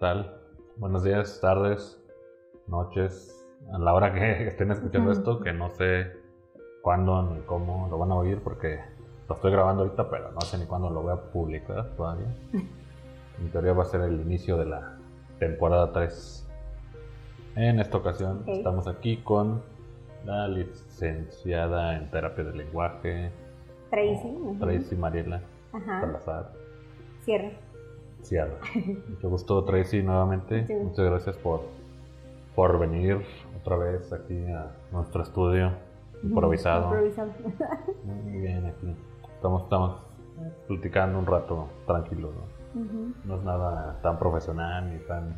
tal? Buenos días, tardes, noches, a la hora que estén escuchando esto, que no sé cuándo ni cómo lo van a oír porque lo estoy grabando ahorita, pero no sé ni cuándo lo voy a publicar todavía. En teoría va a ser el inicio de la temporada 3. En esta ocasión estamos aquí con la licenciada en terapia del lenguaje, Tracy. Tracy Mariela Ajá. Salazar. Cierra. Mucho gusto, Tracy, nuevamente. Sí. Muchas gracias por, por venir otra vez aquí a nuestro estudio improvisado. Improvisado. Muy bien, aquí. Estamos, estamos platicando un rato tranquilo, ¿no? No es nada tan profesional ni tan.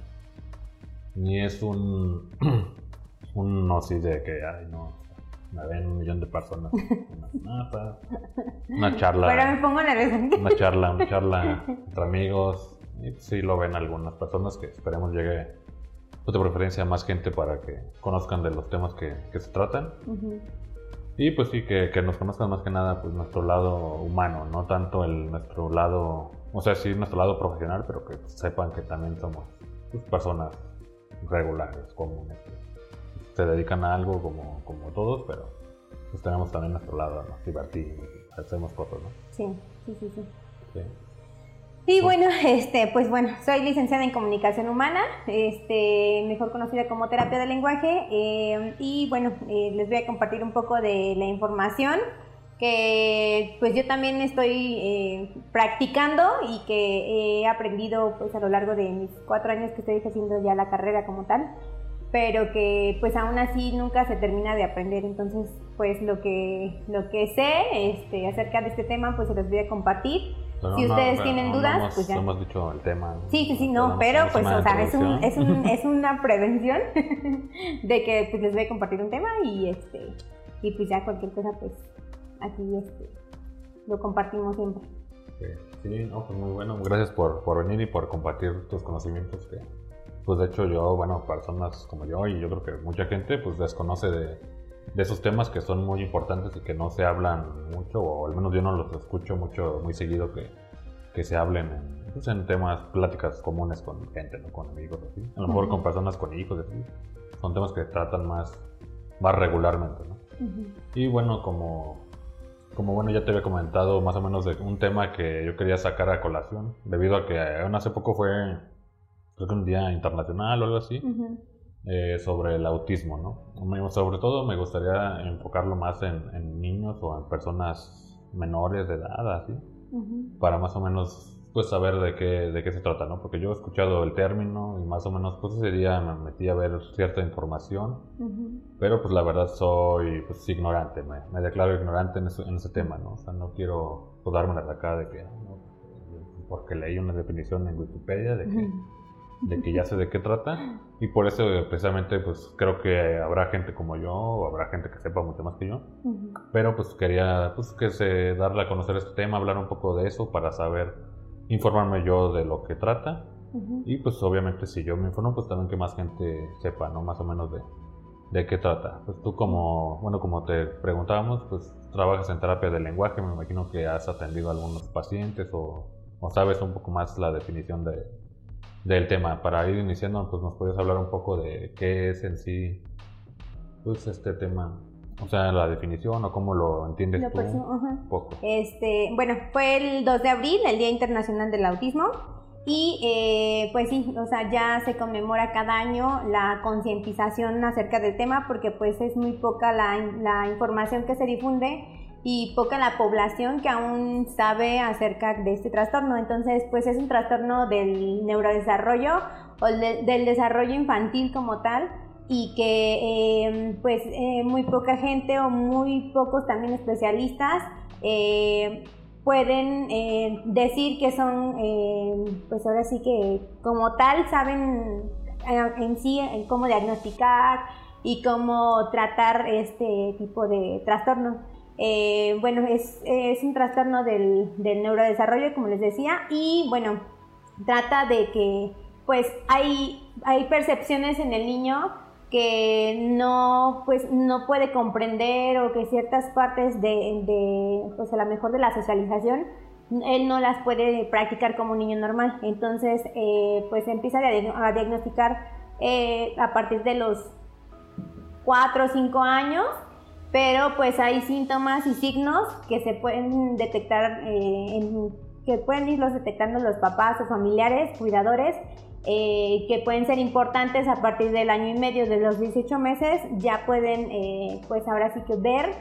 Ni es un. un no así de que, ay, no. Me ven un millón de personas. Una charla. Pero me pongo nerviosa. una charla, una charla entre amigos. Y pues sí lo ven algunas personas que esperemos llegue pues, de preferencia a más gente para que conozcan de los temas que, que se tratan. Y pues sí, que, que nos conozcan más que nada pues nuestro lado humano, no tanto el nuestro lado, o sea, sí nuestro lado profesional, pero que sepan que también somos pues, personas regulares, comunes, que se dedican a algo como, como todos, pero pues tenemos también nuestro lado, nos divertimos, hacemos cosas, ¿no? Sí, sí, sí, sí. Sí. Y bueno, este, pues bueno, soy licenciada en comunicación humana, este, mejor conocida como terapia del lenguaje, eh, y bueno, eh, les voy a compartir un poco de la información que pues yo también estoy eh, practicando y que he aprendido pues a lo largo de mis cuatro años que estoy haciendo ya la carrera como tal, pero que pues aún así nunca se termina de aprender, entonces pues lo que, lo que sé este, acerca de este tema pues se los voy a compartir. Pero Si ustedes pero tienen no dudas, hemos, pues ya. no hemos dicho el tema. ¿no? Sí, sí, sí, no, pero pues, o sea, es, un, es, un, es una prevención de que pues les voy a compartir un tema y este y pues ya cualquier cosa pues aquí este lo compartimos siempre. Sí, Sí, no, pues muy bueno. Gracias por, por venir y por compartir tus conocimientos. Que, pues de hecho yo, bueno, personas como yo y yo creo que mucha gente pues desconoce de, de esos temas que son muy importantes y que no se hablan mucho, o al menos yo no los escucho mucho, muy seguido que, que se hablen en, pues, en temas, pláticas comunes con gente, ¿no? con amigos, así. A lo mejor con personas con hijos, así. Son temas que tratan más, más regularmente, ¿no? Y bueno, como, como bueno, ya te había comentado más o menos de un tema que yo quería sacar a colación, debido a que aún hace poco fue, creo que un día internacional o algo así. Eh, sobre el autismo, ¿no? Sobre todo me gustaría enfocarlo más en, en niños o en personas menores de edad, así, para más o menos pues saber de qué, de qué se trata, ¿no? Porque yo he escuchado el término y más o menos pues ese día me metí a ver cierta información pero pues la verdad soy pues, ignorante, me, me declaro ignorante en ese, en ese tema, ¿no? O sea, no quiero pues, darme la acá de que, ¿no? porque leí una definición en Wikipedia de que. De que ya sé de qué trata. Y por eso precisamente pues creo que habrá gente como yo o habrá gente que sepa mucho más que yo, pero pues quería pues que se darle a conocer este tema, hablar un poco de eso para saber, informarme yo de lo que trata. Y pues obviamente si yo me informo, pues también que más gente sepa, ¿no? Más o menos de, de qué trata. Pues tú como, bueno, como te preguntábamos, pues trabajas en terapia del lenguaje, me imagino que has atendido a algunos pacientes o, o sabes un poco más la definición de, del tema. Para ir iniciando, pues nos puedes hablar un poco de qué es en sí, pues este tema, o sea, la definición o cómo lo entiendes Lo tú un poco. Este, bueno, fue el 2 de abril, el Día Internacional del Autismo. Y eh, pues sí, o sea, ya se conmemora cada año la concientización acerca del tema porque pues es muy poca la, la información que se difunde y poca la población que aún sabe acerca de este trastorno. Entonces, pues es un trastorno del neurodesarrollo o de- del desarrollo infantil como tal y que eh, pues eh, muy poca gente o muy pocos también especialistas eh, pueden eh, decir que son, eh, pues ahora sí que como tal saben en sí cómo diagnosticar y cómo tratar este tipo de trastorno. Eh, bueno, es, un trastorno del, neurodesarrollo, como les decía, y bueno, trata de que pues hay, hay percepciones en el niño que no pues no puede comprender o que ciertas partes de, de pues a lo mejor de la socialización él no las puede practicar como un niño normal. Entonces, eh, pues empieza a diagnosticar eh, a partir de los 4 o 5 años, pero pues hay síntomas y signos que se pueden detectar, eh, que pueden irlos detectando los papás o familiares, cuidadores, que pueden ser importantes a partir del año y medio de los 18 meses, ya pueden pues ahora sí que ver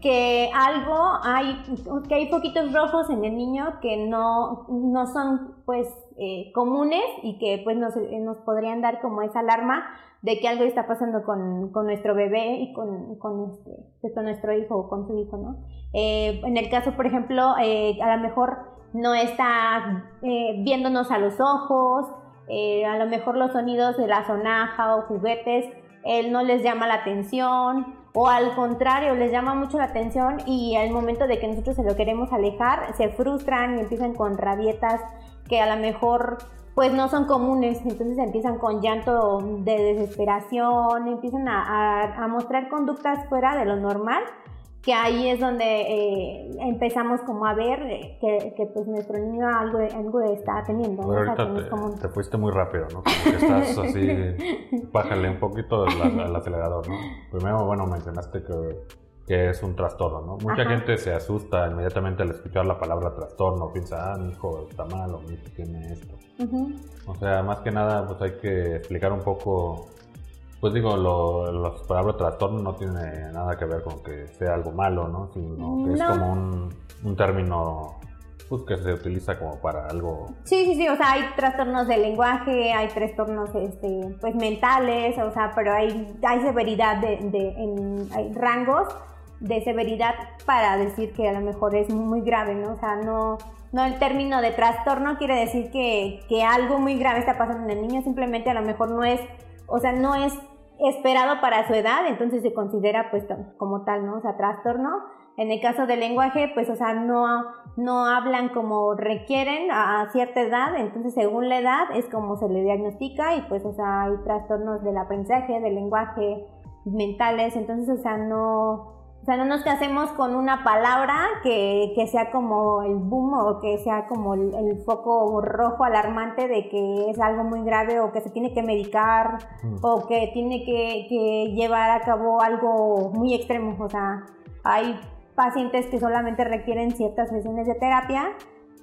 que algo hay, que hay poquitos rojos en el niño que no, no son pues eh, comunes y que pues nos, eh, nos, podrían dar como esa alarma de que algo está pasando con, con nuestro bebé y con, con, este, pues, con nuestro hijo o con su hijo, ¿no? Eh, en el caso, por ejemplo, a lo mejor no está viéndonos a los ojos, a lo mejor los sonidos de la sonaja o juguetes, él no les llama la atención, o al contrario, les llama mucho la atención y al momento de que nosotros se lo queremos alejar, se frustran y empiezan con rabietas que a lo mejor pues no son comunes, entonces empiezan con llanto de desesperación, empiezan a, a mostrar conductas fuera de lo normal que ahí es donde eh, empezamos como a ver que, que, pues nuestro niño algo, algo está teniendo. ¿no? te, fuiste muy rápido, ¿no? Como que estás así, bájale un poquito al, acelerador, ¿no? Primero, bueno, mencionaste que, que es un trastorno, ¿no? Mucha gente se asusta inmediatamente al escuchar la palabra trastorno, piensa, ah, mi hijo está mal o mi hijo tiene esto. O sea, más que nada, pues hay que explicar un poco pues digo, lo, los palabras trastorno no tiene nada que ver con que sea algo malo, ¿no? Sino que es como un, término pues, que se utiliza como para algo... Sí, sí, sí, o sea, hay trastornos de lenguaje, hay trastornos este, pues mentales, o sea, pero hay, hay severidad de, en, hay rangos de severidad para decir que a lo mejor es muy grave, ¿no? O sea, no, no el término de trastorno quiere decir que, que algo muy grave está pasando en el niño, simplemente a lo mejor no es, o sea, no es esperado para su edad, entonces se considera pues como tal, ¿no? O sea, trastorno. En el caso del lenguaje, pues, o sea, no, no hablan como requieren a, cierta edad, entonces según la edad es como se le diagnostica y pues, o sea, hay trastornos del aprendizaje, del lenguaje, mentales, entonces, o sea, no, o sea, no nos casemos con una palabra que, que sea como el boom o que sea como el, foco rojo alarmante de que es algo muy grave o que se tiene que medicar mm. o que tiene que, que, llevar a cabo algo muy extremo. O sea, hay pacientes que solamente requieren ciertas sesiones de terapia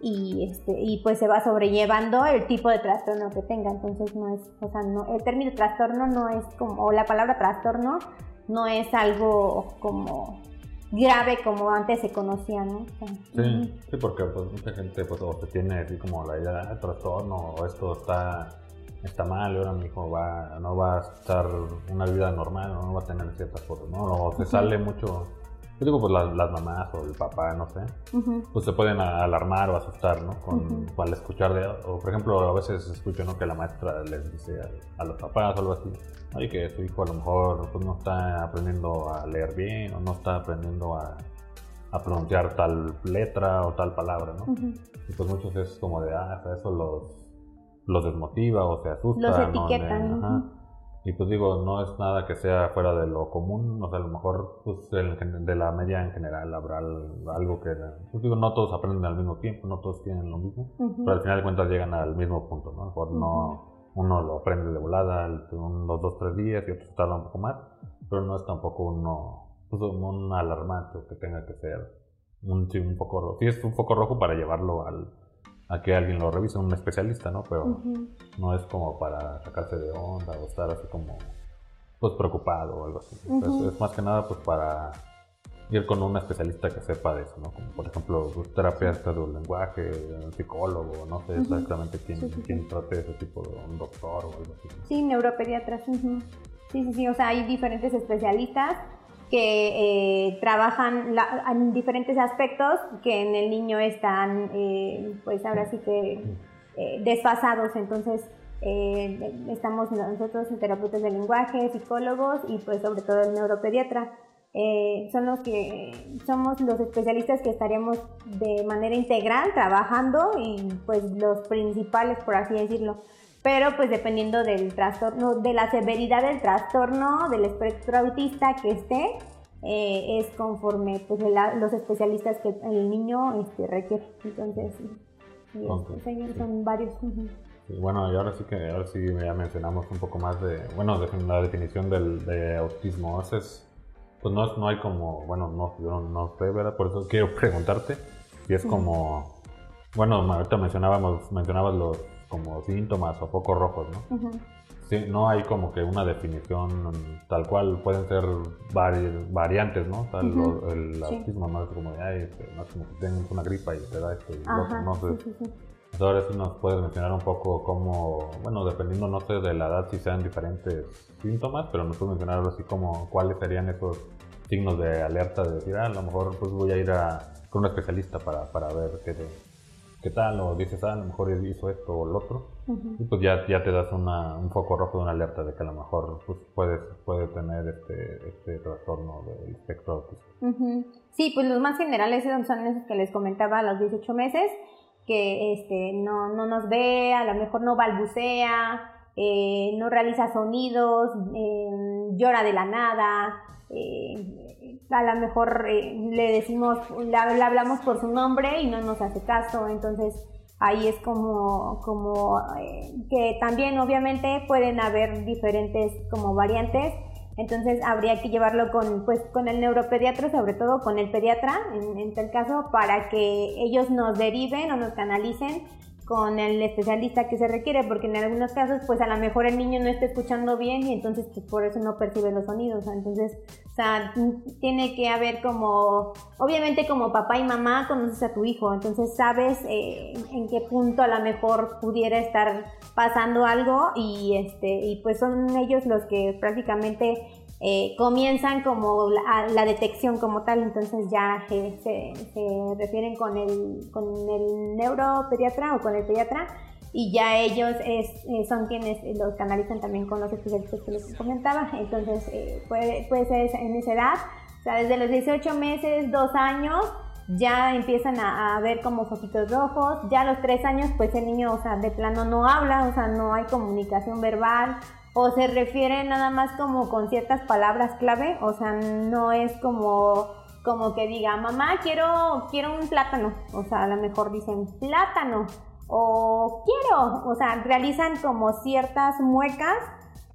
y, este, y pues se va sobrellevando el tipo de trastorno que tenga. Entonces no es, o sea, no, el término trastorno no es como, o la palabra trastorno no es algo como grave como antes se conocía, ¿no? sí, sí, porque pues mucha gente pues o se tiene así como la idea de trastorno o esto está está mal y ahora mi hijo va no va a estar una vida normal no va a tener ciertas cosas, ¿no? O se sale mucho yo digo, pues las, mamás o el papá, no sé, pues se pueden alarmar o asustar, ¿no? Con, al escuchar de, o por ejemplo, a veces escucho, ¿no? Que la maestra les dice a, los papás o algo así, ay, que su hijo a lo mejor pues, no está aprendiendo a leer bien o no está aprendiendo a, a pronunciar tal letra o tal palabra, ¿no? Y pues muchos es como de, ah, eso los, los desmotiva o se asusta. Los etiquetan. Y pues digo, no es nada que sea fuera de lo común, o sea, a lo mejor pues, de la media en general habrá algo que, pues digo, no todos aprenden al mismo tiempo, no todos tienen lo mismo, pero al final de cuentas llegan al mismo punto, ¿no? Mejor no, uno lo aprende de volada unos dos, tres días y otro tarda un poco más, pero no es tampoco uno, pues, un alarmante que tenga que ser un, sí, un poco rojo. Sí es un poco rojo para llevarlo al, a que alguien lo revise, un especialista, ¿no? Pero no es como para sacarse de onda o estar así como pues preocupado o algo así. es más que nada pues para ir con un especialista que sepa de eso, ¿no? Como por ejemplo, pues, terapeuta del lenguaje, un psicólogo, no sé exactamente quién, quién trate ese tipo de un doctor o algo así. Sí, neuropediatras. Sí, sí, sí, o sea, hay diferentes especialistas que eh, trabajan en diferentes aspectos que en el niño están, eh, pues ahora sí que eh, desfasados. Entonces, estamos nosotros, terapeutas de lenguaje, psicólogos y pues sobre todo el neuropediatra. son los que somos los especialistas que estaremos de manera integral trabajando y pues los principales por así decirlo pero pues dependiendo del trastorno, de la severidad del trastorno, del espectro autista que esté, eh, es conforme pues, los especialistas que el niño este, requiere. Entonces, sí, son varios. bueno, y ahora sí que ahora sí ya mencionamos un poco más de, bueno, de la definición del, de autismo. Es, pues no, no hay como, bueno, no, yo no, sé, ¿verdad? Por eso quiero preguntarte si es como, bueno, ahorita mencionábamos, mencionabas los como síntomas o focos rojos, ¿no? Sí, no hay como que una definición tal cual, pueden ser variantes, ¿no? el autismo no es como de, este, no es como que tienes una gripa y te da esto y no sé. Ahora sí nos puedes mencionar un poco cómo, bueno, dependiendo, no sé, de la edad, si sean diferentes síntomas, pero nos puedes mencionar así como cuáles serían esos signos de alerta de decir, ah, a lo mejor pues voy a ir a, con un especialista para, para ver qué, qué tal, o dices, ah, a lo mejor hizo esto o lo otro, y pues ya, ya te das una, un foco rojo de una alerta de que a lo mejor pues, puedes, puede tener este, este trastorno del espectro autista. Sí, pues los más generales son esos que les comentaba a los 18 meses, que este, no, no nos ve, a lo mejor no balbucea, eh, no realiza sonidos, eh, llora de la nada, eh, a lo mejor le decimos, le, hablamos por su nombre y no nos hace caso, entonces ahí es como, como que también obviamente pueden haber diferentes como variantes. Entonces habría que llevarlo con, pues, con el neuropediatra, sobre todo con el pediatra, en tal caso, para que ellos nos deriven o nos canalicen con el especialista que se requiere, porque en algunos casos, pues a lo mejor el niño no está escuchando bien y entonces pues, por eso no percibe los sonidos. Entonces, o sea, tiene que haber como, obviamente como papá y mamá conoces a tu hijo, entonces sabes eh, en qué punto a lo mejor pudiera estar pasando algo y este y pues son ellos los que prácticamente eh, comienzan como la, detección como tal, entonces ya se, se, refieren con el, con el neuropediatra o con el pediatra y ya ellos es, eh, son quienes los canalizan también con los especialistas que les comentaba, entonces eh, puede, puede ser en esa edad, o sea, desde los 18 meses, 2 años, ya empiezan a, a, ver como foquitos rojos, ya a los 3 años pues el niño, o sea, de plano no habla, o sea, no hay comunicación verbal, o se refiere nada más como con ciertas palabras clave, o sea, no es como como que diga, mamá, quiero, quiero un plátano, o sea, a lo mejor dicen plátano, o quiero, o sea, realizan como ciertas muecas,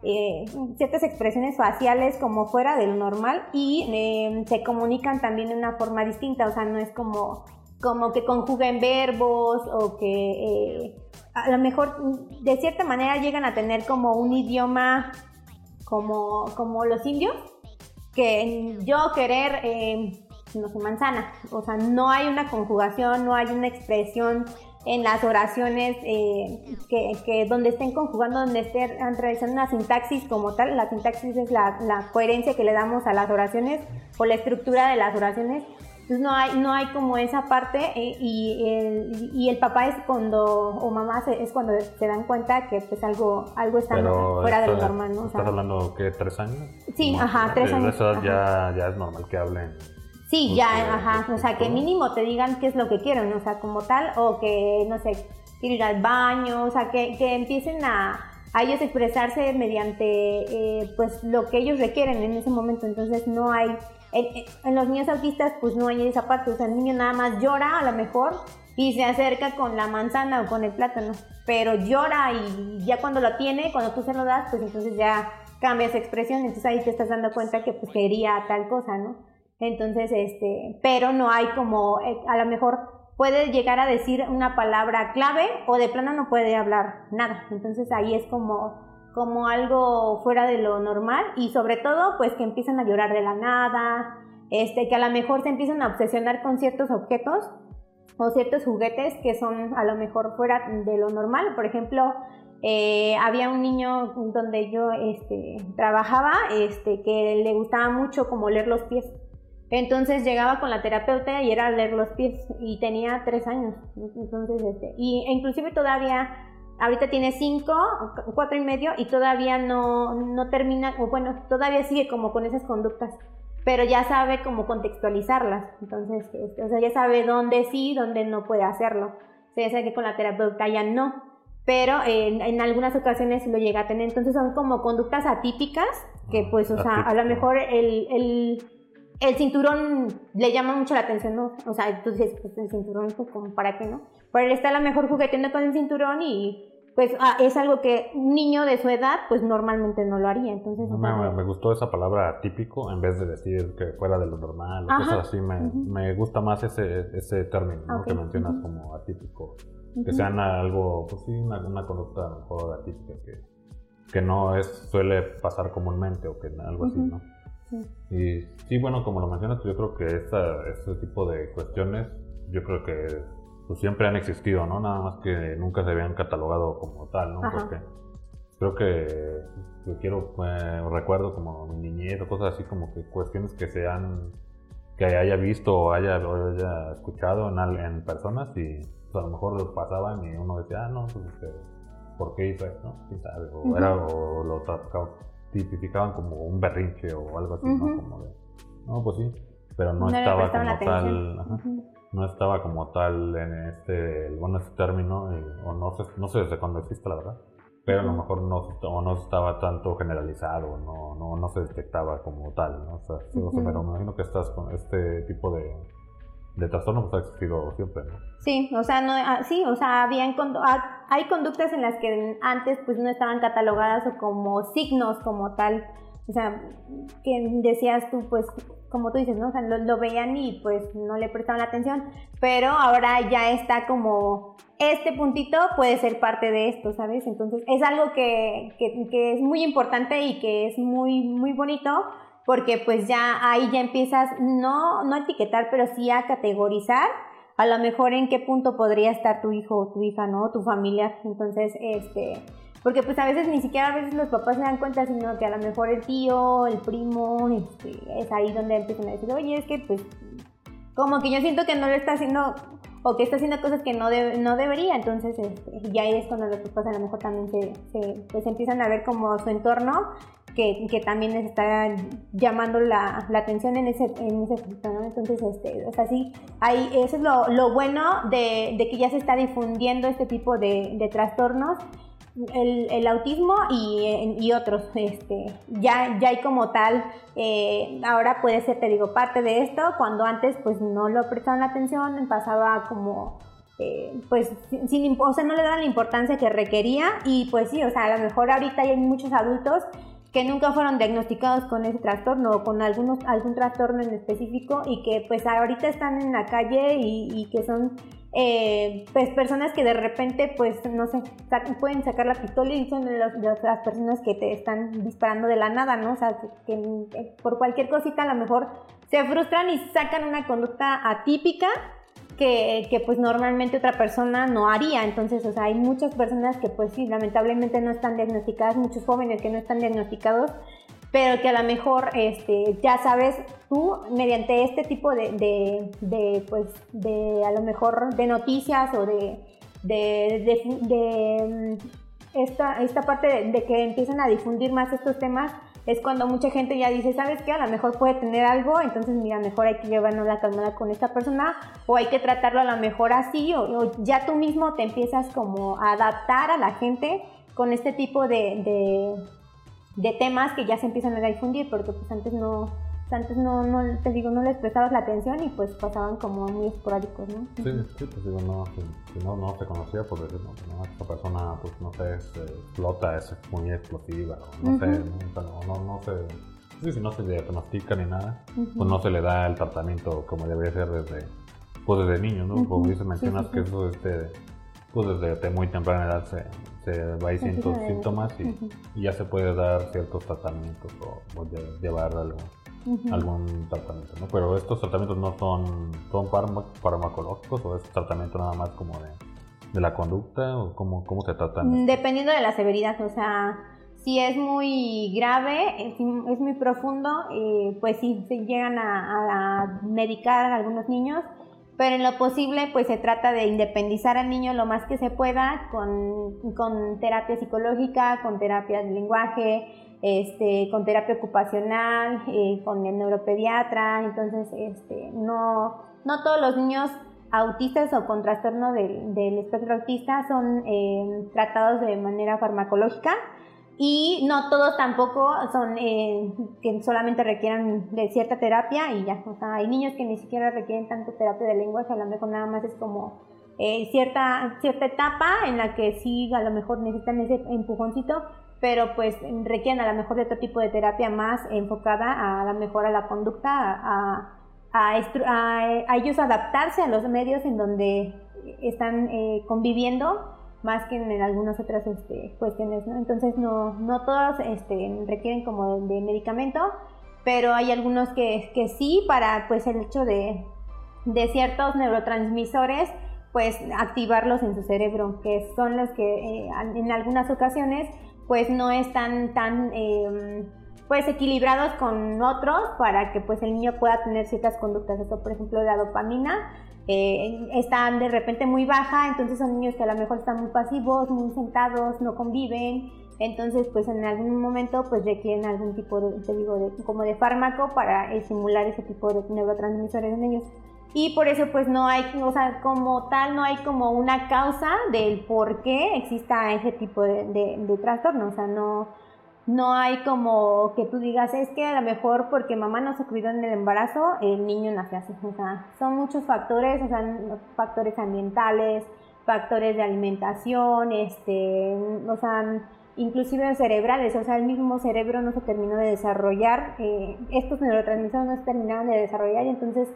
eh, ciertas expresiones faciales como fuera de lo normal y eh, se comunican también de una forma distinta, o sea, no es como, como que conjuguen verbos o que eh, a lo mejor de cierta manera llegan a tener como un idioma como, como los indios, que yo querer, eh, no sé, manzana, o sea, no hay una conjugación, no hay una expresión en las oraciones eh, que, donde estén conjugando, donde estén realizando una sintaxis como tal, la sintaxis es la, la coherencia que le damos a las oraciones o la estructura de las oraciones, entonces no hay, no hay como esa parte eh, y, el, y el papá es cuando, o mamá es cuando se dan cuenta que pues algo, algo está fuera de lo normal, ¿no? ¿Estás hablando que tres años? Sí, ajá, tres años. ya, ya es normal que hablen. Sí, ya, ajá, o sea, que mínimo te digan qué es lo que quieren, o sea, como tal, o que, no sé, ir al baño, o sea, que, que empiecen a, a ellos expresarse mediante, eh, pues, lo que ellos requieren en ese momento, entonces no hay en, los niños autistas pues no hay sea, el niño nada más llora a lo mejor y se acerca con la manzana o con el plátano, pero llora y ya cuando lo tiene, cuando tú se lo das, pues entonces ya cambia esa expresión, entonces ahí te estás dando cuenta que pues quería tal cosa, ¿no? Entonces, este, pero no hay como, eh, a lo mejor puede llegar a decir una palabra clave o de plano no puede hablar nada, entonces ahí es como como algo fuera de lo normal y sobre todo pues que empiezan a llorar de la nada, este, que a lo mejor se empiezan a obsesionar con ciertos objetos o ciertos juguetes que son a lo mejor fuera de lo normal. Por ejemplo, eh, había un niño donde yo este, trabajaba este, que le gustaba mucho como leer los pies. Entonces llegaba con la terapeuta y era leer los pies y tenía tres años. Entonces, este, y inclusive todavía ahorita tiene cinco, cuatro y medio y todavía no, no termina, o bueno, todavía sigue como con esas conductas, pero ya sabe cómo contextualizarlas. Entonces, este, o sea, ya sabe dónde sí, dónde no puede hacerlo. O sea, ya sabe que con la terapeuta ya no, pero en, en algunas ocasiones lo llega a tener. Entonces son como conductas atípicas que pues, o sea, a lo mejor el, el el cinturón le llama mucho la atención, ¿no? O sea, entonces, pues el cinturón, pues como para qué, ¿no? Pero él está a lo mejor jugueteando con el cinturón y pues ah, es algo que un niño de su edad pues normalmente no lo haría. Entonces, me, gustó esa palabra típico en vez de decir que fuera de lo normal o cosas así. Me, me, gusta más ese, ese término ¿no? que mencionas como atípico. Que sean algo, pues sí, una, una conducta mejor atípica que, que no es suele pasar comúnmente o que algo así, ¿no? Y sí, bueno, como lo mencionas, yo creo que esta, este tipo de cuestiones, yo creo que pues, siempre han existido, ¿no? Nada más que nunca se habían catalogado como tal, ¿no? Porque creo que yo quiero, eh, recuerdo como mi niñez o cosas así, como que cuestiones que se han, que haya visto o haya, haya escuchado en, en personas y pues, a lo mejor lo pasaban y uno decía, ah, no, pues, este, ¿por qué hizo esto? ¿Quién sabe? O, era, o lo tipificaban como un berrinche o algo así, ¿no? Como de, no, pues sí, pero no, estaba como tal, no estaba como tal en este, bueno, este término, o no sé, no sé desde cuándo existe la verdad, pero a lo mejor no, o no estaba tanto generalizado, no, no, no se detectaba como tal, ¿no? O sea, pero me imagino que estás con este tipo de, de trastorno pues ha existido siempre, ¿no? Sí, o sea, no, ah, sí, o sea, habían, ah, hay conductas en las que antes pues no estaban catalogadas o como signos como tal, o sea, que decías tú pues, como tú dices, ¿no? O sea, lo, veían y pues no le prestaban la atención, pero ahora ya está como, este puntito puede ser parte de esto, ¿sabes? Entonces es algo que, que, es muy importante y que es muy, muy bonito porque pues ya ahí ya empiezas no, no a etiquetar, pero sí a categorizar a lo mejor en qué punto podría estar tu hijo o tu hija, ¿no? Tu familia. Entonces, este, porque pues a veces ni siquiera a veces los papás se dan cuenta, sino que a lo mejor el tío, el primo, este, es ahí donde empiezan a decir, oye, es que pues, como que yo siento que no lo está haciendo o que está haciendo cosas que no, no debería, entonces este, ya es cuando los papás a lo mejor también se, se pues empiezan a ver como su entorno que, que también les está llamando la, la, atención en ese, en ese punto, ¿no? Entonces, este, o sea, sí, hay, eso es lo, lo bueno de, de, que ya se está difundiendo este tipo de, de trastornos, el, el autismo y, y, otros, este, ya, ya hay como tal, eh, ahora puede ser, te digo, parte de esto, cuando antes pues no lo prestaban atención, pasaba como... Eh, pues sin, o sea, no le daban la importancia que requería y pues sí, o sea, a lo mejor ahorita hay muchos adultos que nunca fueron diagnosticados con ese trastorno o con algunos, algún trastorno en específico y que pues ahorita están en la calle y, que son eh, pues personas que de repente pues no sé, pueden sacar la pistola y son las personas que te están disparando de la nada, ¿no? O sea, que por cualquier cosita a lo mejor se frustran y sacan una conducta atípica que, que, pues normalmente otra persona no haría. Entonces, o sea, hay muchas personas que pues sí, lamentablemente no están diagnosticadas, muchos jóvenes que no están diagnosticados, pero que a lo mejor, este, ya sabes, tú mediante este tipo de, de, pues, de a lo mejor de noticias o de, de, mm, esta, esta parte de que empiezan a difundir más estos temas, es cuando mucha gente ya dice, ¿sabes qué? A lo mejor puede tener algo, entonces mira, mejor hay que llevarnos la calmada con esta persona o hay que tratarlo a lo mejor así o, ya tú mismo te empiezas como a adaptar a la gente con este tipo de, de, temas que ya se empiezan a difundir porque pues antes no, antes no, no, te digo, no les prestabas la atención y pues pasaban como muy esporádicos, ¿no? Sí, sí, pues digo, no, si, no, no se conocía, decir, no, esta persona, pues no sé, se explota, es muy explosiva, no sé, no, no, no, se, sí, si no se diagnostica ni nada, pues no se le da el tratamiento como debería ser desde, pues desde niño, ¿no? Como dices, mencionas que eso este, pues desde muy temprana edad se, se va síntomas y, y, ya se puede dar ciertos tratamientos o, o llevar algo algún tratamiento, ¿no? Pero estos tratamientos no son, son farmacológicos o es tratamiento nada más como de, de la conducta o cómo, cómo se tratan. Mm, dependiendo de la severidad, o sea, si es muy grave, es, muy profundo, eh, pues sí, se llegan a, a, medicar a algunos niños, pero en lo posible pues se trata de independizar al niño lo más que se pueda con, con terapia psicológica, con terapia de lenguaje, este, con terapia ocupacional, eh, con el neuropediatra, entonces este, no, no todos los niños autistas o con trastorno del, espectro autista son eh, tratados de manera farmacológica, y no todos tampoco son eh, que solamente requieran de cierta terapia y ya. O sea, hay niños que ni siquiera requieren tanto terapia de lenguaje, a lo mejor nada más es como eh, cierta, cierta etapa en la que sí a lo mejor necesitan ese empujoncito, pero pues requieren a lo mejor de otro tipo de terapia más enfocada a, la mejor a la conducta, a, a, a, ellos adaptarse a los medios en donde están eh, conviviendo más que en algunas otras este, cuestiones, ¿no? Entonces no, no todos este, requieren como de, medicamento, pero hay algunos que, que sí para pues el hecho de, de ciertos neurotransmisores pues activarlos en su cerebro, que son los que eh, en algunas ocasiones pues no están tan em, pues equilibrados con otros para que pues el niño pueda tener ciertas conductas. Eso, por ejemplo, la dopamina eh, está de repente muy baja, entonces son niños que a lo mejor están muy pasivos, muy sentados, no conviven. Entonces, pues en algún momento, pues requieren algún tipo de, te digo, de, como de fármaco para estimular ese tipo de neurotransmisores en ellos. Y por eso, pues no hay, o sea, como tal, no hay como una causa del por qué exista ese tipo de, de trastorno. O sea, no, no hay como que tú digas, es que a lo mejor porque mamá no se cuidó en el embarazo, el niño nace así. O sea, son muchos factores, o sea, factores ambientales, factores de alimentación, este, o sea, inclusive cerebrales, o sea, el mismo cerebro no se terminó de desarrollar, eh, estos neurotransmisores no se terminaron de desarrollar y entonces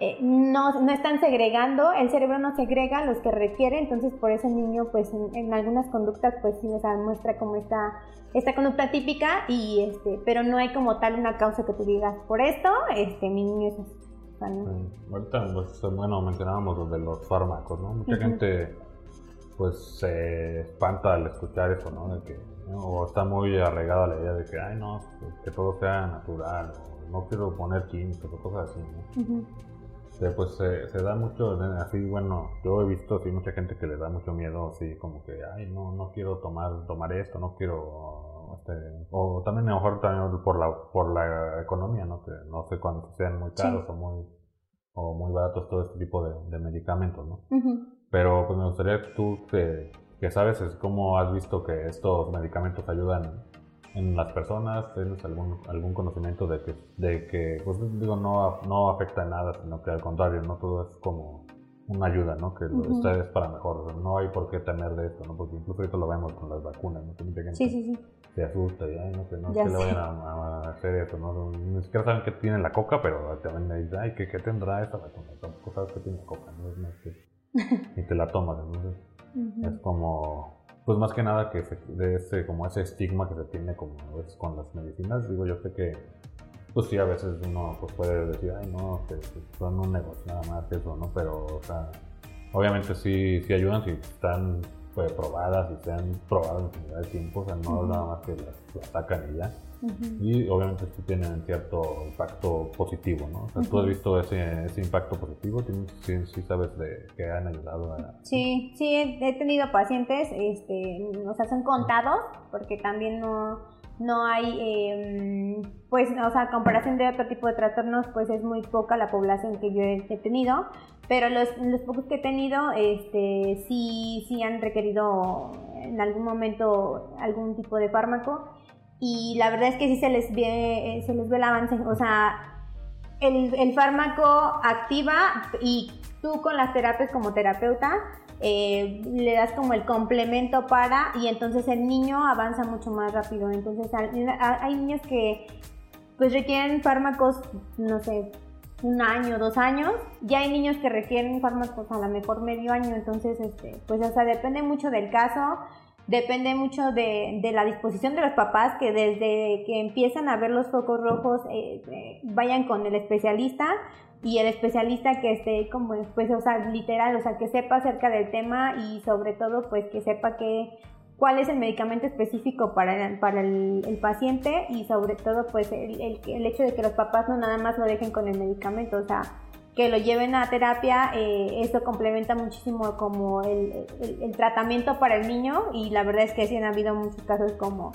eh, no, no están segregando, el cerebro no segrega los que requiere, entonces por eso el niño pues en, algunas conductas pues sí, o sea, muestra como esta, esta conducta típica y este, pero no hay como tal una causa que tú digas, por esto, este, mi niño es así. ahorita, pues, bueno, mencionábamos lo de los fármacos, ¿no? Mucha gente pues se espanta al escuchar eso, ¿no? De que, o está muy arraigada la idea de que, ay, no, que todo sea natural, o no quiero poner químicos o cosas así, ¿no? Pues se, se, da mucho, así, bueno, yo he visto así mucha gente que le da mucho miedo, así como que, ay, no, no quiero tomar, tomar esto, no quiero, este, o también a lo mejor también por la, por la economía, ¿no? Que no sé cuándo sean muy caros o muy, o muy baratos todo este tipo de, de medicamentos, ¿no? Pero pues me gustaría que tú, que, que sabes, es cómo has visto que estos medicamentos ayudan en las personas? ¿Tienes algún, algún conocimiento de que, de que pues digo, no, no afecta en nada, sino que al contrario, no todo es como una ayuda, ¿no? Que uh es para mejor, no hay por qué temer de esto, ¿no? Porque incluso esto lo vemos con las vacunas, ¿no? sí, sí, sí. Se asusta y, ay, no, que no que le vayan a, hacer eso, ¿no? Ni siquiera saben que tiene la coca, pero también me dicen, ay, ¿qué, ¿qué, tendrá esta vacuna? Tampoco sabes que tiene coca, ¿no? Es más que... y te la tomas, entonces es como pues más que nada que de ese, como ese estigma que se tiene como con las medicinas, digo yo sé que pues sí a veces uno pues puede decir, ay no, que, son un negocio nada más eso, ¿no? Pero o sea, obviamente sí, sí ayudan si están pues, probadas y se han probado en general de tiempo, o sea, no nada más que las, sacan y ya. Y obviamente sí tienen cierto impacto positivo, ¿no? O sea, ¿tú has visto ese, ese impacto positivo? ¿Sí, sí, sabes de que han ayudado a...? Sí, sí, he tenido pacientes, este, o sea, son contados, porque también no, no hay, eh, pues, o sea, comparación de otro tipo de trastornos, pues es muy poca la población que yo he tenido, pero los, los pocos que he tenido, este, sí, sí han requerido en algún momento algún tipo de fármaco y la verdad es que sí se les ve, se les ve el avance, o sea, el, el fármaco activa y tú con las terapias como terapeuta eh, le das como el complemento para y entonces el niño avanza mucho más rápido. Entonces hay niños que pues requieren fármacos, no sé, un año, dos años. Ya hay niños que requieren fármacos a lo mejor medio año, entonces, este, pues, o sea, depende mucho del caso, depende mucho de, de la disposición de los papás que desde que empiezan a ver los focos rojos eh, eh, vayan con el especialista y el especialista que esté como, pues, o sea, literal, o sea, que sepa acerca del tema y sobre todo, pues, que sepa que cuál es el medicamento específico para, el, para el, paciente y sobre todo pues el, el, hecho de que los papás no nada más lo dejen con el medicamento, o sea, que lo lleven a terapia, eh, eso complementa muchísimo como el, tratamiento para el niño y la verdad es que sí han habido muchos casos como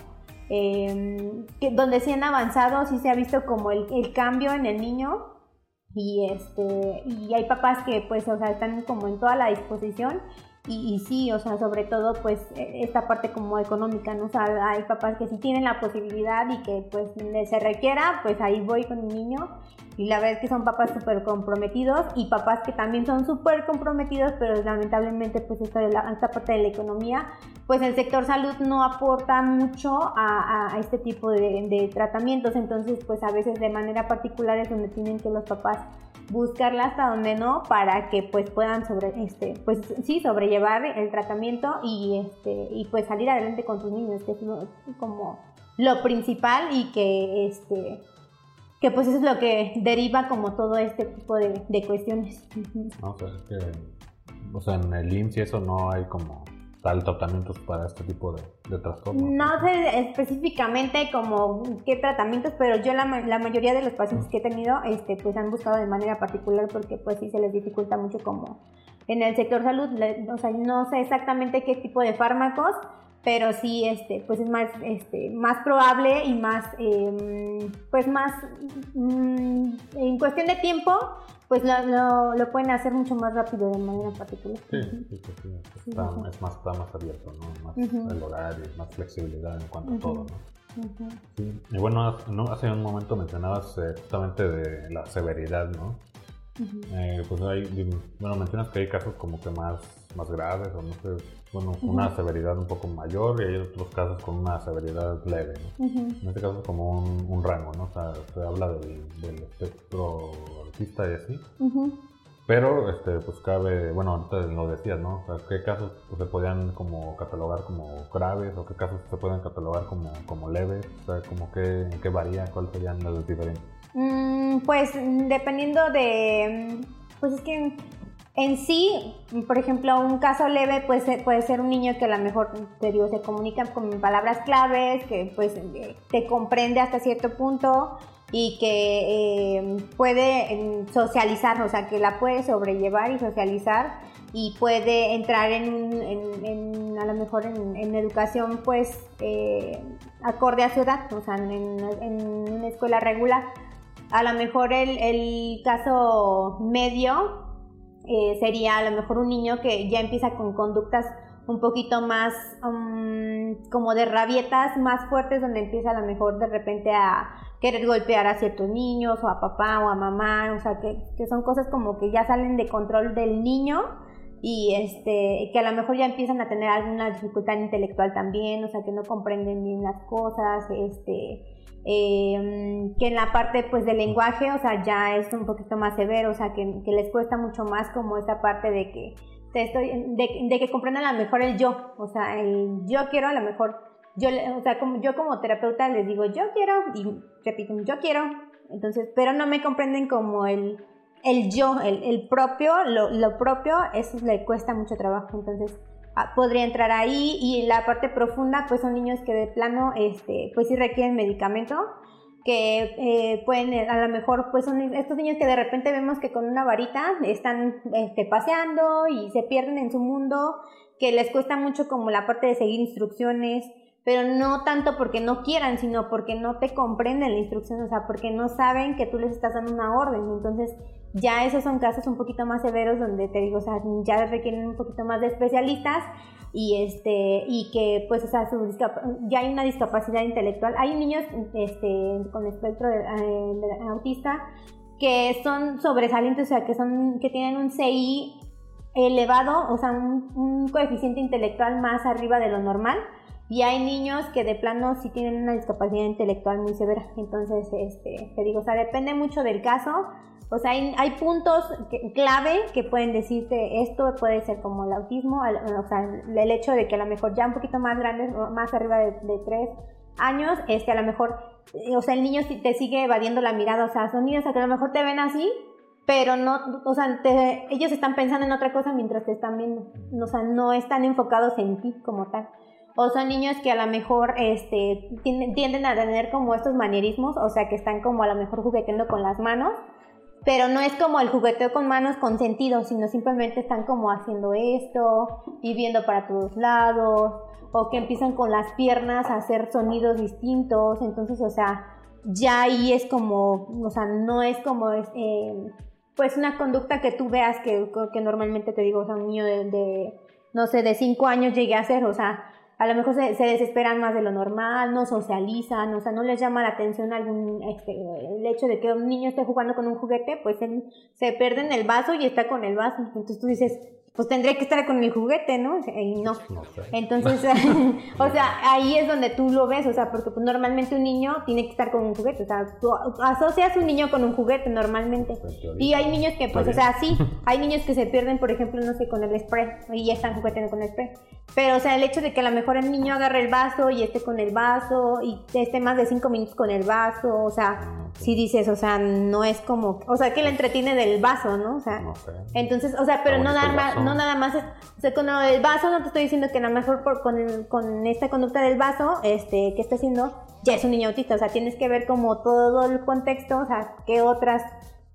em, que, donde sí han avanzado, sí se ha visto como el, cambio en el niño y este y hay papás que pues o sea están como en toda la disposición y, sí, o sea, sobre todo pues e, esta parte como económica, ¿no? O sea, hay papás que sí tienen la posibilidad y que pues se requiera, pues ahí voy con mi niño. Y la verdad es que son papás súper comprometidos y papás que también son súper comprometidos, pero lamentablemente pues esta, esta parte de la economía, pues el sector salud no aporta mucho a, este tipo de, de tratamientos. Entonces pues a veces de manera particular es donde tienen que los papás buscarla hasta donde no para que pues puedan sobre este pues sí sobrellevar el tratamiento y este y pues salir adelante con sus niños que es como lo principal y que este que pues eso es lo que deriva como todo este tipo de, cuestiones. No, o sea, es que o sea en el IMSS y eso no hay como tal tratamientos para este tipo de, de trastornos? No sé específicamente como qué tratamientos, pero yo la, la, mayoría de los pacientes que he tenido, este, pues han buscado de manera particular porque pues sí se les dificulta mucho como en el sector salud, o sea, no sé exactamente qué tipo de fármacos, pero sí, este, pues es más, este, más probable y más, em, pues más, mm, en cuestión de tiempo, pues lo, lo, pueden hacer mucho más rápido de manera particular. Sí, sí, sí, Está, es más, está más abierto, ¿no? Más el horario, más flexibilidad en cuanto a todo, ¿no? Sí. Y bueno, hace un momento mencionabas eh, justamente de la severidad, ¿no? Eh, pues hay, bueno, mencionas que hay casos como que más, más graves o no sé, bueno, una severidad un poco mayor y hay otros casos con una severidad leve, ¿no? En este caso es como un, un, rango, ¿no? O sea, se habla del, del espectro autista y así. Pero, este, pues cabe, bueno, ahorita lo decías, ¿no? O sea, ¿qué casos pues, se podían como catalogar como graves o qué casos se pueden catalogar como, como leves? O sea, como que, ¿en qué varía? ¿Cuáles serían las diferentes? Mm, pues dependiendo de, pues es que en sí, por ejemplo, un caso leve puede ser, un niño que a lo mejor te digo, se comunica con palabras claves, que pues eh, te comprende hasta cierto punto y que eh, puede socializar, o sea, que la puede sobrellevar y socializar y puede entrar en, a lo mejor en, educación pues eh, acorde a su edad, o sea, en, una escuela regular. A lo mejor el, caso medio eh, sería a lo mejor un niño que ya empieza con conductas un poquito más um, como de rabietas más fuertes donde empieza a lo mejor de repente a querer golpear a ciertos niños o a papá o a mamá, o sea que, que son cosas como que ya salen de control del niño y este que a lo mejor ya empiezan a tener alguna dificultad intelectual también, o sea que no comprenden bien las cosas, este Em, que en la parte pues del lenguaje, o sea, ya es un poquito más severo, o sea, que, les cuesta mucho más como esta parte de que estoy, de, que comprendan a lo mejor el yo, o sea, el yo quiero a lo mejor, yo, o sea, como, yo como terapeuta les digo yo quiero y repiten yo quiero, entonces, pero no me comprenden como el, el yo, el, el propio, lo, lo propio, eso le cuesta mucho trabajo, entonces podría entrar ahí y la parte profunda pues son niños que de plano este pues sí requieren medicamento que eh, pueden a lo mejor pues son estos niños que de repente vemos que con una varita están este, paseando y se pierden en su mundo que les cuesta mucho como la parte de seguir instrucciones pero no tanto porque no quieran, sino porque no te comprenden la instrucción, o sea, porque no saben que tú les estás dando una orden. Entonces, ya esos son casos un poquito más severos donde te digo, o sea, ya requieren un poquito más de especialistas y este y que pues o sea ya hay una discapacidad intelectual. Hay niños este con espectro de, eh, autista que son sobresalientes o sea que son que tienen un CI elevado o sea un, un, coeficiente intelectual más arriba de lo normal. Y hay niños que de plano sí tienen una discapacidad intelectual muy severa. Entonces este te digo o sea depende mucho del caso o sea, hay, hay puntos clave que pueden decirte esto puede ser como el autismo, o sea, el hecho de que a lo mejor ya un poquito más grande, más arriba de, tres años, este, a lo mejor, eh, o sea, el niño te sigue evadiendo la mirada, o sea, son niños que a lo mejor te ven así, pero no, o sea, ellos están pensando en otra cosa mientras te están viendo, o sea, no están enfocados en ti como tal. O son niños que a lo mejor este, tienden a tener como estos manierismos, o sea, que están como a lo mejor jugueteando con las manos, pero no es como el jugueteo con manos con sentido, sino simplemente están como haciendo esto y viendo para todos lados, o que empiezan con las piernas a hacer sonidos distintos, entonces, o sea, ya ahí es como, o sea, no es como, eh, pues una conducta que tú veas que, que normalmente te digo, o sea, un niño de, no sé, de cinco años llegue a ser, o sea, a lo mejor se, se, desesperan más de lo normal, no socializan, o sea, no les llama la atención algún, este, el hecho de que un niño esté jugando con un juguete, pues él se pierde en el vaso y está con el vaso. Entonces tú dices, pues tendría que estar con el juguete, ¿no? Y no. Entonces, o sea, ahí es donde tú lo ves, o sea, porque pues, normalmente un niño tiene que estar con un juguete, o sea, tú asocias un niño con un juguete normalmente. Pues, y hay niños que, pues, o sea, sí, hay niños que se pierden, por ejemplo, no sé, con el spray, y ya están jugueteando con el spray. Pero, o sea, el hecho de que a lo mejor el niño agarre el vaso y esté con el vaso y esté más de cinco minutos con el vaso, o sea, ah, si dices, o sea, no es como, o sea, que le entretiene del vaso, ¿no? O sea, entonces, o sea, pero no nada más, no nada más, o sea, con el vaso no te estoy diciendo que a lo mejor por, con, con esta conducta del vaso, este, que está haciendo, ya es un niño autista, o sea, tienes que ver como todo el contexto, o sea, qué otras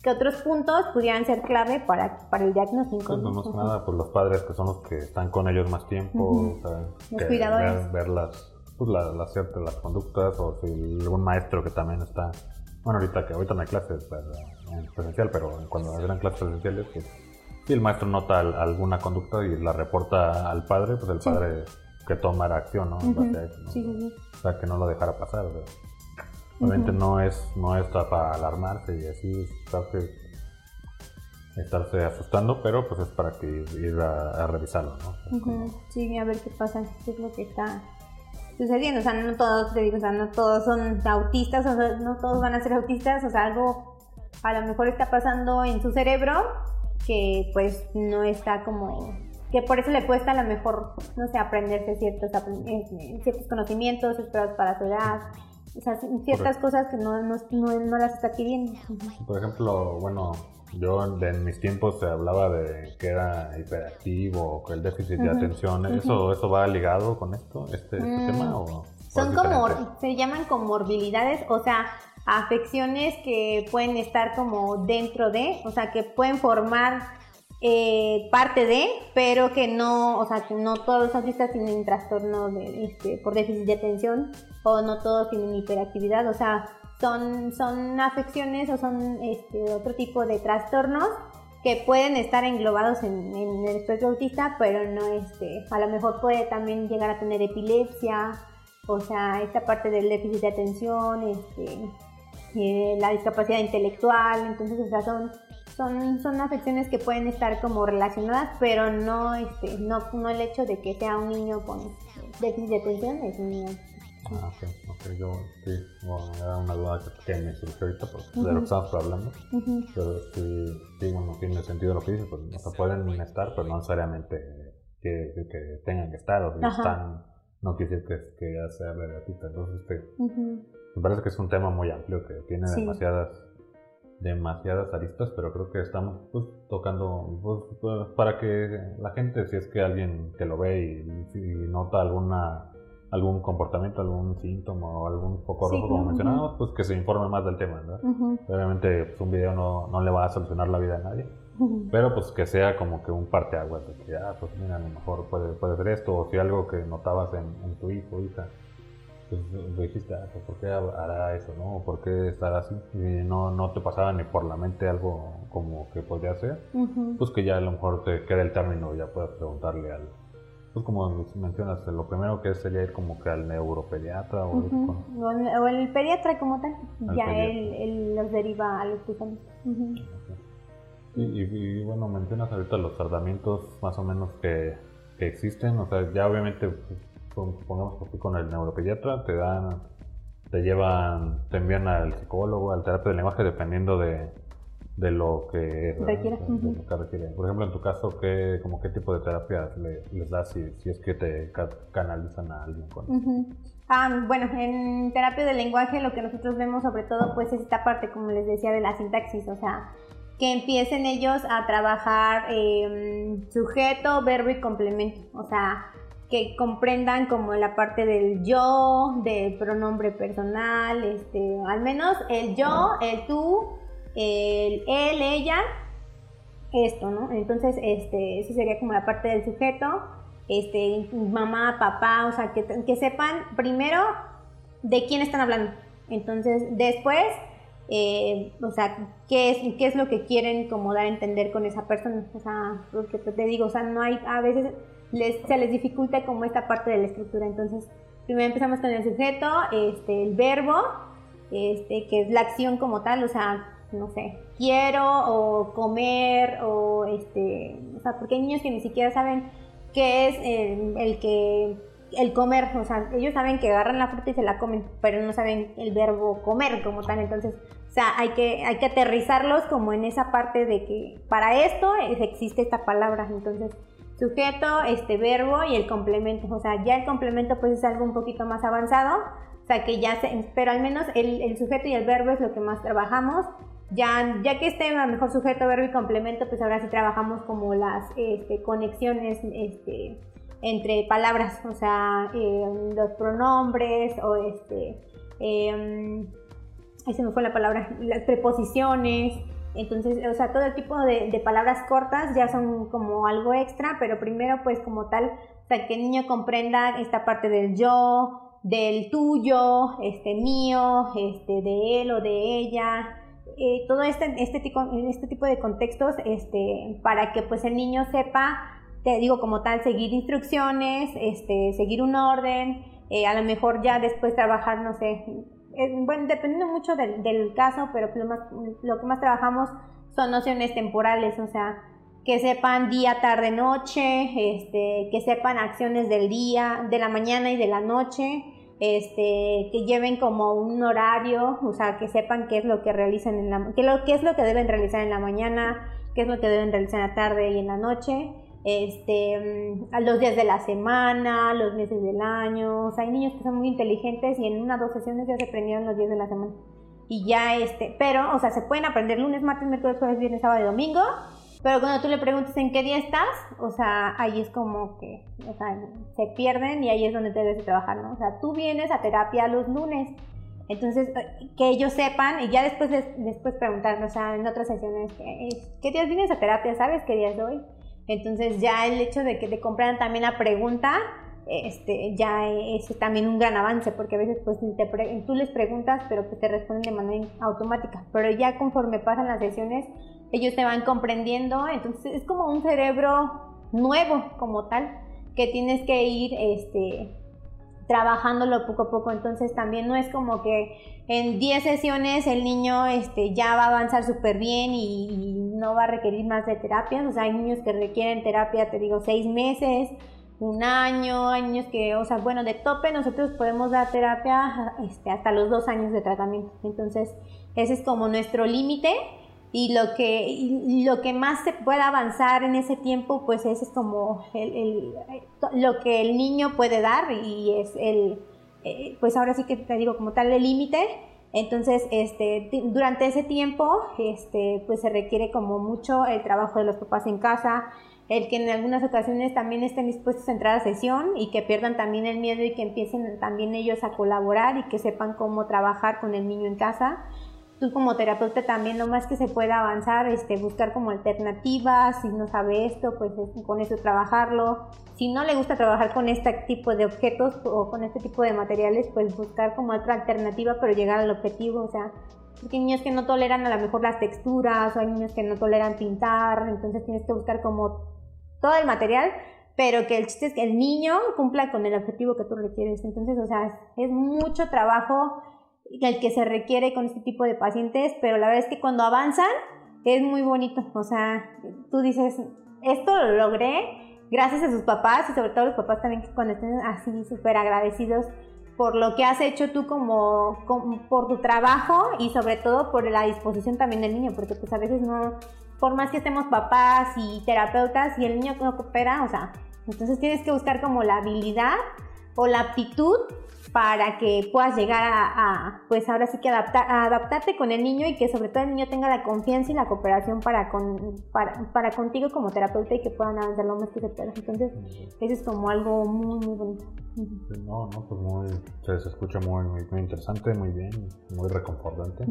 qué otros puntos pudieran ser clave para, para el diagnóstico. Pues no más nada, pues los padres que son los que están con ellos más tiempo, los cuidadores. Ver, las, pues las, las conductas, o si algún maestro que también está bueno, ahorita que ahorita no hay clases en presencial, pero cuando eran clases presenciales, pues, si el maestro nota alguna conducta y la reporta al padre, pues el padre que toma la acción, ¿no? O sea, que no lo dejara pasar. Obviamente no es no es para alarmarse y así estarse, estarse asustando, pero pues es para que ir a, revisarlo, ¿no? Sí, a ver qué pasa, qué es lo que está sucediendo. O sea, no todos, te digo, o sea, no todos son autistas, o sea, no todos van a ser autistas, o sea, algo a lo mejor está pasando en su cerebro que pues no está como que por eso le cuesta a lo mejor, no sé, aprenderse ciertos, eh, ciertos conocimientos esperados para su edad, o sea, ciertas cosas que no, no, no, las está adquiriendo. Por ejemplo, bueno, yo en mis tiempos se hablaba de que era hiperactivo, que el déficit de atención, ¿eso, ¿eso va ligado con esto, este, este mm, tema? O, son como, se llaman comorbilidades, o sea, afecciones que pueden estar como dentro de, o sea, que pueden formar eh, parte de, pero que no, o sea, que no todos los autistas tienen trastorno de, este, por déficit de atención o no todos tienen hiperactividad, o sea, son, son afecciones o son este, otro tipo de trastornos que pueden estar englobados en, el espectro autista, pero no, este, a lo mejor puede también llegar a tener epilepsia, o sea, esta parte del déficit de atención, este, eh, la discapacidad intelectual, entonces, o sea, son, son, son afecciones que pueden estar como relacionadas, pero no, este, no, no el hecho de que sea un niño con déficit de atención es un niño. Ah, ok, ok, yo sí, bueno, era una duda que, me surgió ahorita por, de lo que estamos hablando, pero sí, sí, bueno, tiene sentido lo que dices, pues no se pueden estar, pero no necesariamente que, que, tengan que estar, o si están, no quiere decir que, que ya sea vergatita, entonces este, me parece que es un tema muy amplio que tiene demasiadas demasiadas aristas, pero creo que estamos pues, tocando pues, pues, para que la gente, si es que alguien que lo ve y, y nota alguna algún comportamiento, algún síntoma o algún foco rojo, como mencionábamos, pues que se informe más del tema, ¿verdad? Obviamente, pues, un video no, no, le va a solucionar la vida a nadie, pero pues que sea como que un parteaguas de que, ah, pues mira, a lo mejor puede, puede ser esto, o si algo que notabas en, tu hijo, hija, pues dijiste, ah, pues, ¿por qué hará eso, no? ¿Por qué estará así? Y no, no te pasaba ni por la mente algo como que podría ser, pues que ya a lo mejor te queda el término y ya puedes preguntarle al pues como mencionas, lo primero que es sería ir como que al neuropediatra o, o, el, pediatra como tal, ya él, los deriva al hospital. y, bueno, mencionas ahorita los tratamientos más o menos que, que existen, o sea, ya obviamente, supongamos que con el neuropediatra te dan, te llevan, te envían al psicólogo, al terapeuta de lenguaje, dependiendo de, de lo que requiere. Por ejemplo, en tu caso, ¿qué, como qué tipo de terapia les das si, si, es que te canalizan a alguien con ah, bueno, en terapia de lenguaje lo que nosotros vemos sobre todo pues es esta parte, como les decía, de la sintaxis, o sea, que empiecen ellos a trabajar em, sujeto, verbo y complemento, o sea, que comprendan como la parte del yo, del pronombre personal, este, al menos el yo, el tú, el él, ella, esto, ¿no? Entonces, este, eso sería como la parte del sujeto, este, mamá, papá, o sea, que, que sepan primero de quién están hablando. Entonces, después, eh, o sea, ¿qué es, qué es lo que quieren como dar a entender con esa persona. O sea, porque te digo, o sea, no hay, a veces les, se les dificulta como esta parte de la estructura. Entonces, primero empezamos con el sujeto, este, el verbo, este, que es la acción como tal, o sea, no sé, quiero o comer o este, o sea, porque hay niños que ni siquiera saben qué es el, que el comer, o sea, ellos saben que agarran la fruta y se la comen, pero no saben el verbo comer como tal, entonces, o sea, hay que, hay que aterrizarlos como en esa parte de que para esto existe esta palabra, entonces, sujeto, este verbo y el complemento, o sea, ya el complemento pues es algo un poquito más avanzado, o sea, que ya se, pero al menos el, sujeto y el verbo es lo que más trabajamos, ya, ya que esté a mejor sujeto, verbo y complemento, pues ahora sí trabajamos como las este, conexiones este, entre palabras, o sea, em, los pronombres o este, eh, fue la palabra, las preposiciones, entonces, o sea, todo tipo de, palabras cortas ya son como algo extra, pero primero pues como tal, o sea, que el niño comprenda esta parte del yo, del tuyo, este mío, este de él o de ella, eh, todo este, este, tipo, este tipo de contextos este, para que pues el niño sepa, te digo como tal, seguir instrucciones, este, seguir un orden, eh, a lo mejor ya después trabajar, no sé, bueno, dependiendo mucho del, caso, pero lo, más, lo que más trabajamos son nociones temporales, o sea, que sepan día, tarde, noche, este, que sepan acciones del día, de la mañana y de la noche, este, que lleven como un horario, o sea, que sepan qué es lo que realizan en la, qué, lo, qué es lo que deben realizar en la mañana, qué es lo que deben realizar en la tarde y en la noche, este, a los días de la semana, los meses del año, o sea, hay niños que son muy inteligentes y en una o dos sesiones ya se aprendieron los días de la semana. Y ya, este, pero, o sea, se pueden aprender lunes, martes, miércoles, jueves, viernes, sábado y domingo, pero cuando tú le preguntas en qué día estás, o sea, ahí es como que, o sea, se pierden y ahí es donde te debes de trabajar, ¿no? O sea, tú vienes a terapia los lunes. Entonces, eh, que ellos sepan y ya después después preguntar, o sea, en otras sesiones, ¿qué días vienes a terapia? ¿Sabes qué días doy? Entonces, ya el hecho de que te compran también la pregunta, este, ya es también un gran avance, porque a veces pues tú les preguntas, pero pues te responden de manera automática. Pero ya conforme pasan las sesiones, ellos te van comprendiendo, entonces es como un cerebro nuevo como tal, que tienes que ir este, trabajándolo poco a poco, entonces también no es como que en 10 sesiones el niño este, ya va a avanzar súper bien y, no va a requerir más de terapia, o sea, hay niños que requieren terapia, te digo, 6 meses, un año, hay niños que, o sea, bueno, de tope nosotros podemos dar terapia este, hasta los dos años de tratamiento, entonces ese es como nuestro límite y lo que, lo que más se pueda avanzar en ese tiempo, pues es como el, lo que el niño puede dar y es el, eh, pues ahora sí que te digo como tal el límite. Entonces, este, durante ese tiempo, este, pues se requiere como mucho el trabajo de los papás en casa, el que en algunas ocasiones también estén dispuestos a entrar a sesión y que pierdan también el miedo y que empiecen también ellos a colaborar y que sepan cómo trabajar con el niño en casa tú como terapeuta también lo más que se pueda avanzar, este, buscar como alternativas, si no sabe esto, pues con eso trabajarlo. Si no le gusta trabajar con este tipo de objetos o con este tipo de materiales, pues buscar como otra alternativa, pero llegar al objetivo, o sea, porque hay niños que no toleran a lo mejor las texturas, o hay niños que no toleran pintar, entonces tienes que buscar como todo el material, pero que el chiste es que el niño cumpla con el objetivo que tú requieres. Entonces, o sea, es mucho trabajo el que se requiere con este tipo de pacientes, pero la verdad es que cuando avanzan es muy bonito. O sea, tú dices, esto lo logré gracias a sus papás y sobre todo los papás también que cuando estén así súper agradecidos por lo que has hecho tú como, por tu trabajo y sobre todo por la disposición también del niño, porque pues a veces no, por más que estemos papás y terapeutas y el niño no coopera, o sea, entonces tienes que buscar como la habilidad o la aptitud para que puedas llegar a, pues ahora sí que adaptar, adaptarte con el niño y que sobre todo el niño tenga la confianza y la cooperación para, con, para, contigo como terapeuta y que puedan avanzar lo más que se pueda. Entonces, eso es como algo muy, muy bonito. No, no, pues muy, se, escucha muy, muy, interesante, muy bien, muy reconfortante.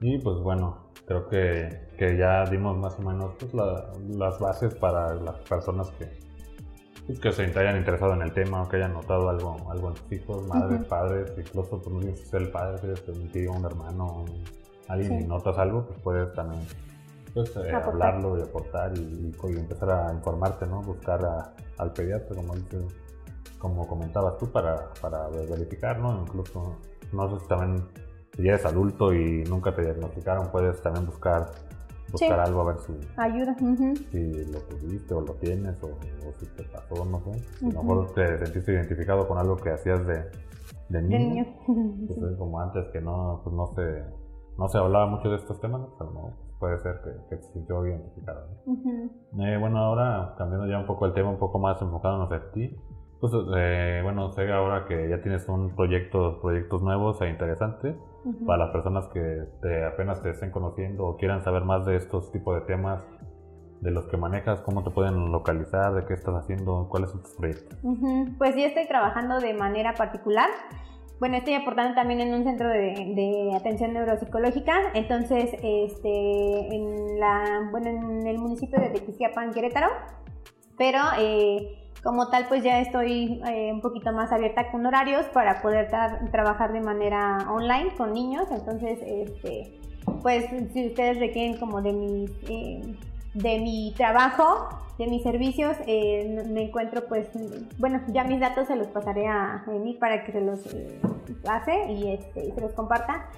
Y pues bueno, creo que, que, ya dimos más o menos pues, las bases para las personas que, que se hayan interesado en el tema o que hayan notado algo, algo en sus hijos, madres, padres, incluso pues, no tienes que ser el padre, un tío, un hermano, alguien y notas algo, pues puedes también pues, eh, hablarlo y aportar y, empezar a informarte, ¿no? Buscar al pediatra, como como comentabas tú, para, para verificar, ¿no? Incluso, no sé si también, si eres adulto y nunca te diagnosticaron, puedes también buscar buscar algo a ver si ayuda si lo tuviste o lo tienes o, si te pasó no sé. A lo mejor te sentiste identificado con algo que hacías de, de niño, pues como antes que no pues no se no se hablaba mucho de estos temas pero no puede ser que, que se sintió identificado eh, bueno ahora cambiando ya un poco el tema un poco más enfocándonos en ti pues eh, bueno sé ahora que ya tienes un proyecto proyectos nuevos e interesantes para las personas que te, apenas te estén conociendo o quieran saber más de estos tipos de temas, de los que manejas, cómo te pueden localizar, de qué estás haciendo, cuáles son tus proyectos. Pues yo estoy trabajando de manera particular. Bueno, estoy aportando también en un centro de, atención neuropsicológica, entonces, este, en la, bueno, en el municipio de Tequisquiapan, Querétaro, pero eh, como tal, pues ya estoy eh, un poquito más abierta con horarios para poder trabajar de manera online con niños. Entonces, este, pues si ustedes requieren como de mi, eh, de mi trabajo, de mis servicios, eh, me encuentro pues, bueno, ya mis datos se los pasaré a mí para que se los pase y, este, y se los comparta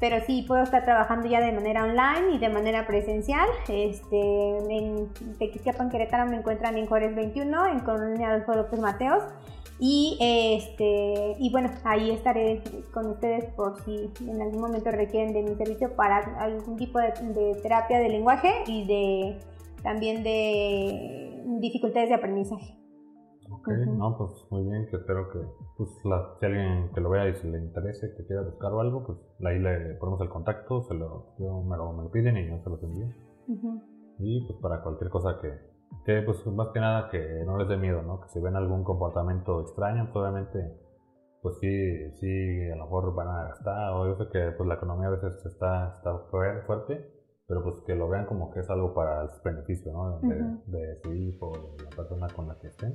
pero sí puedo estar trabajando ya de manera online y de manera presencial. Este, en Tequisquiapan, Querétaro me encuentran en Juárez 21, en Colonia Adolfo López Mateos. Y, este, y bueno, ahí estaré con ustedes por si en algún momento requieren de mi servicio para algún tipo de, de terapia de lenguaje y de también de dificultades de aprendizaje. Ok, no, pues muy bien, que espero que pues, si alguien que lo vea y se le interese, que quiera buscar o algo, pues ahí le ponemos el contacto, se lo, me, lo, piden y yo se los envío. Y pues para cualquier cosa que, que, pues más que nada que no les dé miedo, ¿no? Que si ven algún comportamiento extraño, pues obviamente, pues sí, sí, a lo mejor van a gastar, o yo sé que pues la economía a veces está, está fuerte, pero pues que lo vean como que es algo para el beneficio, ¿no? De, su hijo, de la persona con la que estén.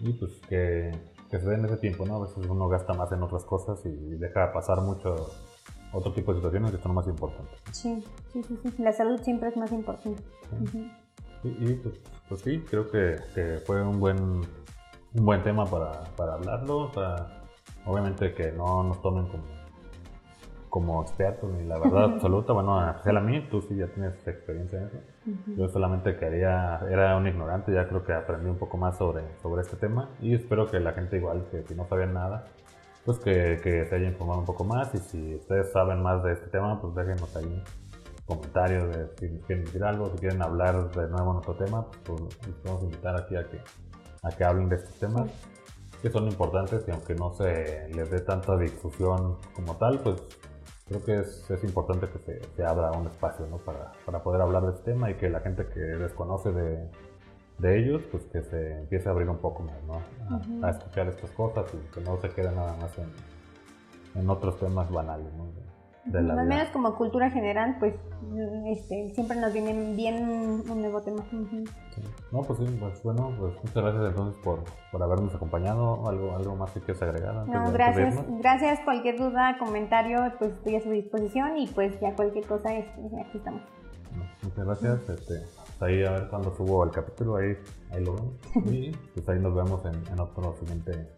Y pues que, que, se den ese tiempo, ¿no? A veces uno gasta más en otras cosas y deja pasar mucho otro tipo de situaciones que son más importantes. Sí, sí, sí, sí. La salud siempre es más importante. y, pues, pues, sí, creo que, que, fue un buen, un buen tema para, para hablarlo. O sea, obviamente que no nos tomen como como experto ni la verdad absoluta. Bueno, a a mí, tú sí ya tienes experiencia en eso. Yo solamente quería, era un ignorante, ya creo que aprendí un poco más sobre, sobre este tema y espero que la gente igual, que si no sabían nada, pues que, que se haya informado un poco más y si ustedes saben más de este tema, pues déjenos ahí comentarios de si quieren decir algo, si quieren hablar de nuevo en otro tema, pues les podemos invitar aquí a que, a que hablen de estos temas que son importantes y aunque no se les dé tanta difusión como tal, pues creo que es, es importante que se, se, abra un espacio ¿no? para, para, poder hablar de este tema y que la gente que desconoce de, de ellos, pues que se empiece a abrir un poco más, ¿no? A, escuchar estas cosas y que no se quede nada más en, en otros temas banales, ¿no? Al menos como cultura general, pues este, siempre nos viene bien un nuevo tema. No, pues sí, pues bueno, pues muchas gracias entonces por, por habernos acompañado. ¿Algo, algo más que quieras agregar? no, gracias. Gracias. Cualquier duda, comentario, pues estoy a su disposición y pues ya cualquier cosa, este, aquí estamos. muchas gracias. Este, pues ahí a ver cuando subo el capítulo, ahí, ahí lo vemos. y pues ahí nos vemos en, en otro siguiente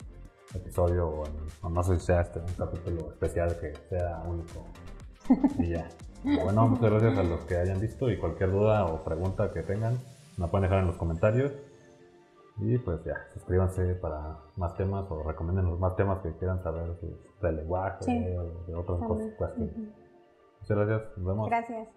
episodio o, no sé si sea este un capítulo especial que sea único. Y ya. Bueno, muchas gracias a los que hayan visto y cualquier duda o pregunta que tengan, me pueden dejar en los comentarios. Y pues ya, suscríbanse para más temas o recomienden los más temas que quieran saber de lenguaje o de otras cosas. Muchas gracias, nos vemos. Gracias.